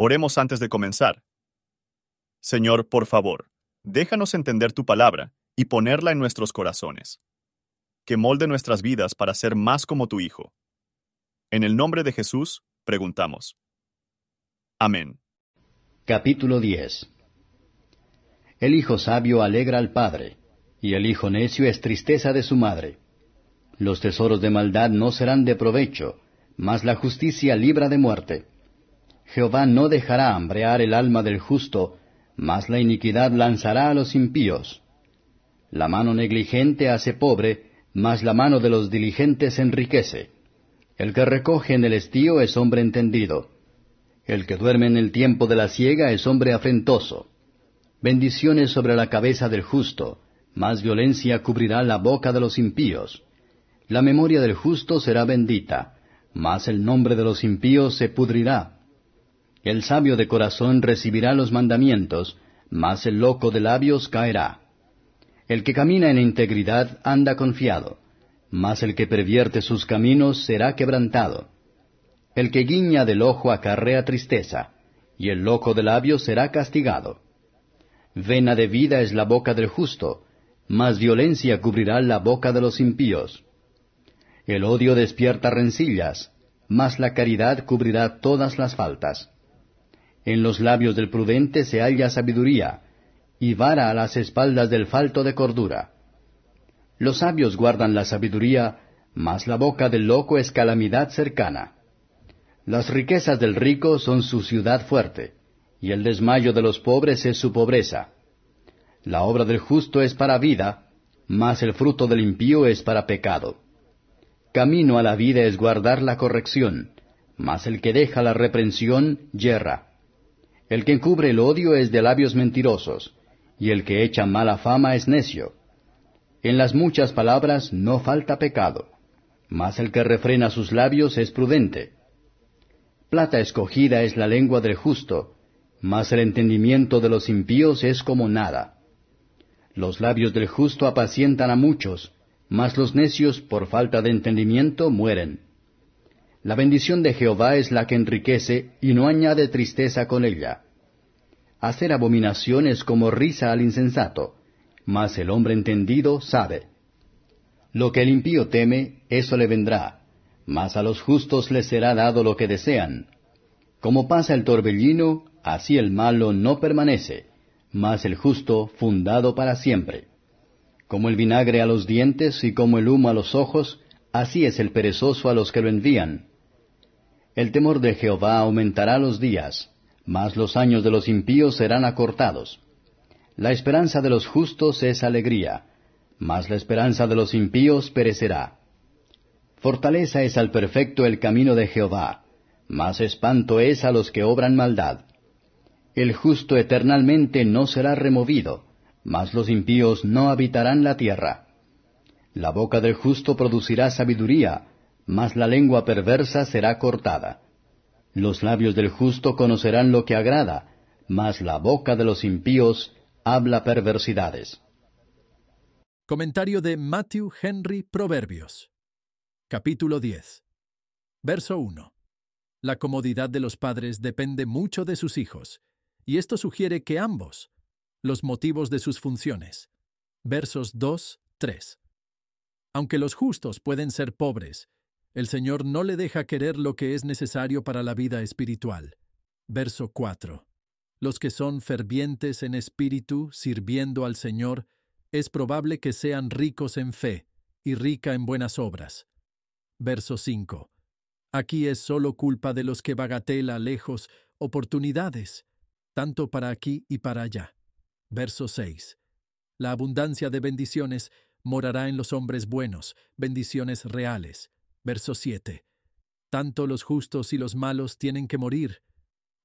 Oremos antes de comenzar. Señor, por favor, déjanos entender tu palabra y ponerla en nuestros corazones. Que molde nuestras vidas para ser más como tu Hijo. En el nombre de Jesús, preguntamos. Amén. Capítulo 10 El hijo sabio alegra al padre, y el hijo necio es tristeza de su madre. Los tesoros de maldad no serán de provecho, mas la justicia libra de muerte. Jehová no dejará hambrear el alma del justo, mas la iniquidad lanzará a los impíos. La mano negligente hace pobre, mas la mano de los diligentes enriquece. El que recoge en el estío es hombre entendido. El que duerme en el tiempo de la siega es hombre afrentoso. Bendiciones sobre la cabeza del justo, mas violencia cubrirá la boca de los impíos. La memoria del justo será bendita, mas el nombre de los impíos se pudrirá. El sabio de corazón recibirá los mandamientos, mas el loco de labios caerá. El que camina en integridad anda confiado, mas el que pervierte sus caminos será quebrantado. El que guiña del ojo acarrea tristeza, y el loco de labios será castigado. Vena de vida es la boca del justo, mas violencia cubrirá la boca de los impíos. El odio despierta rencillas, mas la caridad cubrirá todas las faltas. En los labios del prudente se halla sabiduría, y vara a las espaldas del falto de cordura. Los sabios guardan la sabiduría, mas la boca del loco es calamidad cercana. Las riquezas del rico son su ciudad fuerte, y el desmayo de los pobres es su pobreza. La obra del justo es para vida, mas el fruto del impío es para pecado. Camino a la vida es guardar la corrección, mas el que deja la reprensión yerra. El que encubre el odio es de labios mentirosos, y el que echa mala fama es necio. En las muchas palabras no falta pecado, mas el que refrena sus labios es prudente. Plata escogida es la lengua del justo, mas el entendimiento de los impíos es como nada. Los labios del justo apacientan a muchos, mas los necios por falta de entendimiento mueren. La bendición de Jehová es la que enriquece y no añade tristeza con ella. Hacer abominación es como risa al insensato, mas el hombre entendido sabe. Lo que el impío teme, eso le vendrá, mas a los justos les será dado lo que desean. Como pasa el torbellino, así el malo no permanece, mas el justo fundado para siempre. Como el vinagre a los dientes y como el humo a los ojos, así es el perezoso a los que lo envían. El temor de Jehová aumentará los días, mas los años de los impíos serán acortados. La esperanza de los justos es alegría, mas la esperanza de los impíos perecerá. Fortaleza es al perfecto el camino de Jehová, mas espanto es a los que obran maldad. El justo eternalmente no será removido, mas los impíos no habitarán la tierra. La boca del justo producirá sabiduría, mas la lengua perversa será cortada. Los labios del justo conocerán lo que agrada, mas la boca de los impíos habla perversidades. Comentario de Matthew Henry Proverbios. Capítulo 10. Verso 1. La comodidad de los padres depende mucho de sus hijos, y esto sugiere que ambos, los motivos de sus funciones. Versos 2, 3. Aunque los justos pueden ser pobres, el Señor no le deja querer lo que es necesario para la vida espiritual. Verso 4. Los que son fervientes en espíritu, sirviendo al Señor, es probable que sean ricos en fe y rica en buenas obras. Verso 5. Aquí es solo culpa de los que bagatela lejos oportunidades, tanto para aquí y para allá. Verso 6. La abundancia de bendiciones morará en los hombres buenos, bendiciones reales. Verso 7. Tanto los justos y los malos tienen que morir,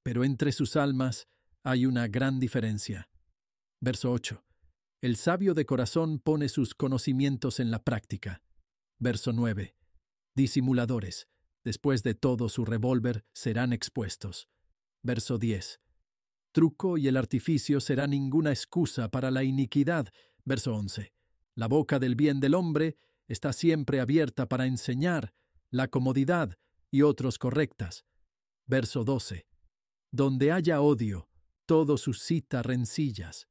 pero entre sus almas hay una gran diferencia. Verso 8. El sabio de corazón pone sus conocimientos en la práctica. Verso 9. Disimuladores, después de todo su revólver, serán expuestos. Verso 10. Truco y el artificio será ninguna excusa para la iniquidad. Verso 11. La boca del bien del hombre está siempre abierta para enseñar, la comodidad y otros correctas. Verso 12. Donde haya odio, todo suscita rencillas.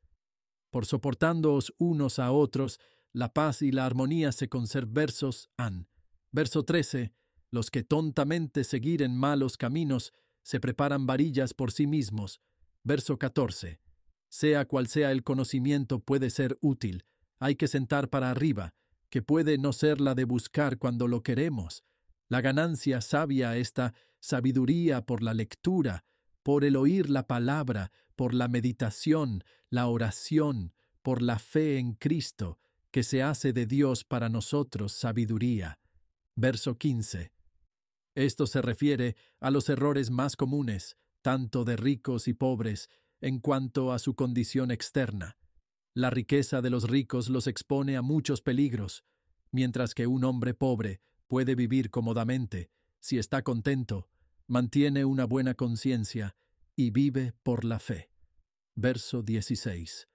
Por soportándoos unos a otros, la paz y la armonía se conservan. Versos an. Verso 13. Los que tontamente seguiren malos caminos, se preparan varillas por sí mismos. Verso 14. Sea cual sea el conocimiento puede ser útil. Hay que sentar para arriba, que puede no ser la de buscar cuando lo queremos. La ganancia sabia esta sabiduría por la lectura, por el oír la palabra, por la meditación, la oración, por la fe en Cristo, que se hace de Dios para nosotros sabiduría. Verso 15. Esto se refiere a los errores más comunes, tanto de ricos y pobres, en cuanto a su condición externa. La riqueza de los ricos los expone a muchos peligros, mientras que un hombre pobre puede vivir cómodamente, si está contento, mantiene una buena conciencia y vive por la fe. Verso 16.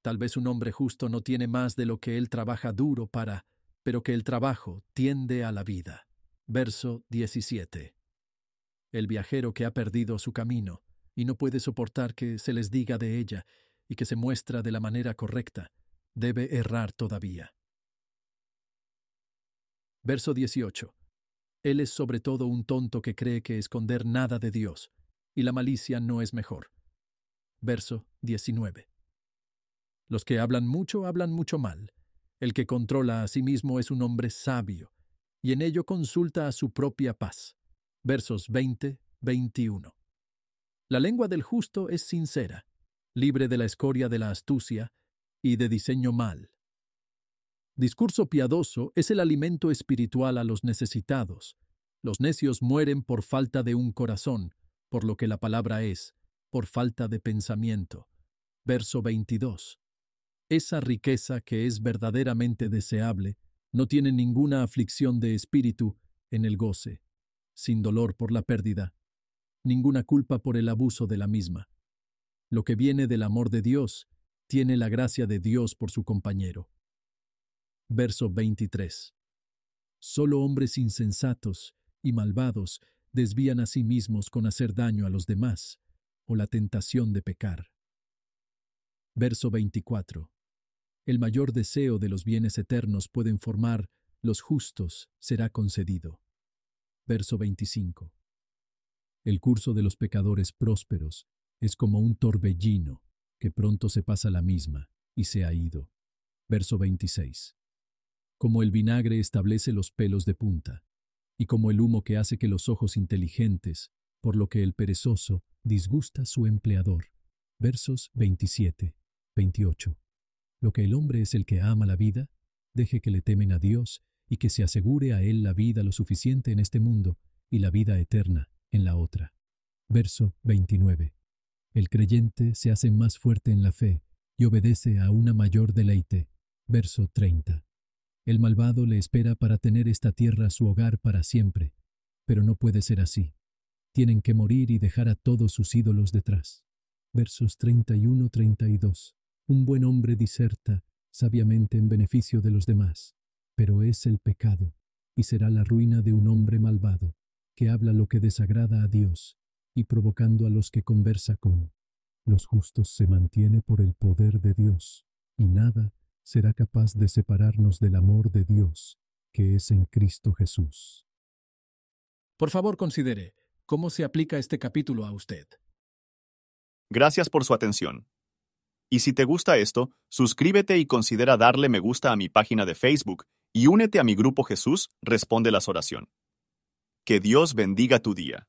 Tal vez un hombre justo no tiene más de lo que él trabaja duro para, pero que el trabajo tiende a la vida. Verso 17. El viajero que ha perdido su camino y no puede soportar que se les diga de ella y que se muestra de la manera correcta, debe errar todavía. Verso 18. Él es sobre todo un tonto que cree que esconder nada de Dios, y la malicia no es mejor. Verso 19. Los que hablan mucho hablan mucho mal. El que controla a sí mismo es un hombre sabio, y en ello consulta a su propia paz. Versos 20, 21. La lengua del justo es sincera, libre de la escoria de la astucia y de diseño mal. Discurso piadoso es el alimento espiritual a los necesitados. Los necios mueren por falta de un corazón, por lo que la palabra es, por falta de pensamiento. Verso 22. Esa riqueza que es verdaderamente deseable no tiene ninguna aflicción de espíritu en el goce, sin dolor por la pérdida, ninguna culpa por el abuso de la misma. Lo que viene del amor de Dios tiene la gracia de Dios por su compañero. Verso 23. Solo hombres insensatos y malvados desvían a sí mismos con hacer daño a los demás, o la tentación de pecar. Verso 24. El mayor deseo de los bienes eternos pueden formar los justos será concedido. Verso 25. El curso de los pecadores prósperos es como un torbellino que pronto se pasa la misma y se ha ido. Verso 26. Como el vinagre establece los pelos de punta, y como el humo que hace que los ojos inteligentes, por lo que el perezoso disgusta su empleador. Versos 27, 28. Lo que el hombre es el que ama la vida, deje que le temen a Dios y que se asegure a él la vida lo suficiente en este mundo y la vida eterna en la otra. Verso 29. El creyente se hace más fuerte en la fe y obedece a una mayor deleite. Verso 30. El malvado le espera para tener esta tierra su hogar para siempre, pero no puede ser así. Tienen que morir y dejar a todos sus ídolos detrás. Versos 31-32. Un buen hombre diserta sabiamente en beneficio de los demás, pero es el pecado, y será la ruina de un hombre malvado, que habla lo que desagrada a Dios, y provocando a los que conversa con. Los justos se mantiene por el poder de Dios, y nada será capaz de separarnos del amor de Dios, que es en Cristo Jesús. Por favor, considere cómo se aplica este capítulo a usted. Gracias por su atención. Y si te gusta esto, suscríbete y considera darle me gusta a mi página de Facebook y únete a mi grupo Jesús Responde las Oración. Que Dios bendiga tu día.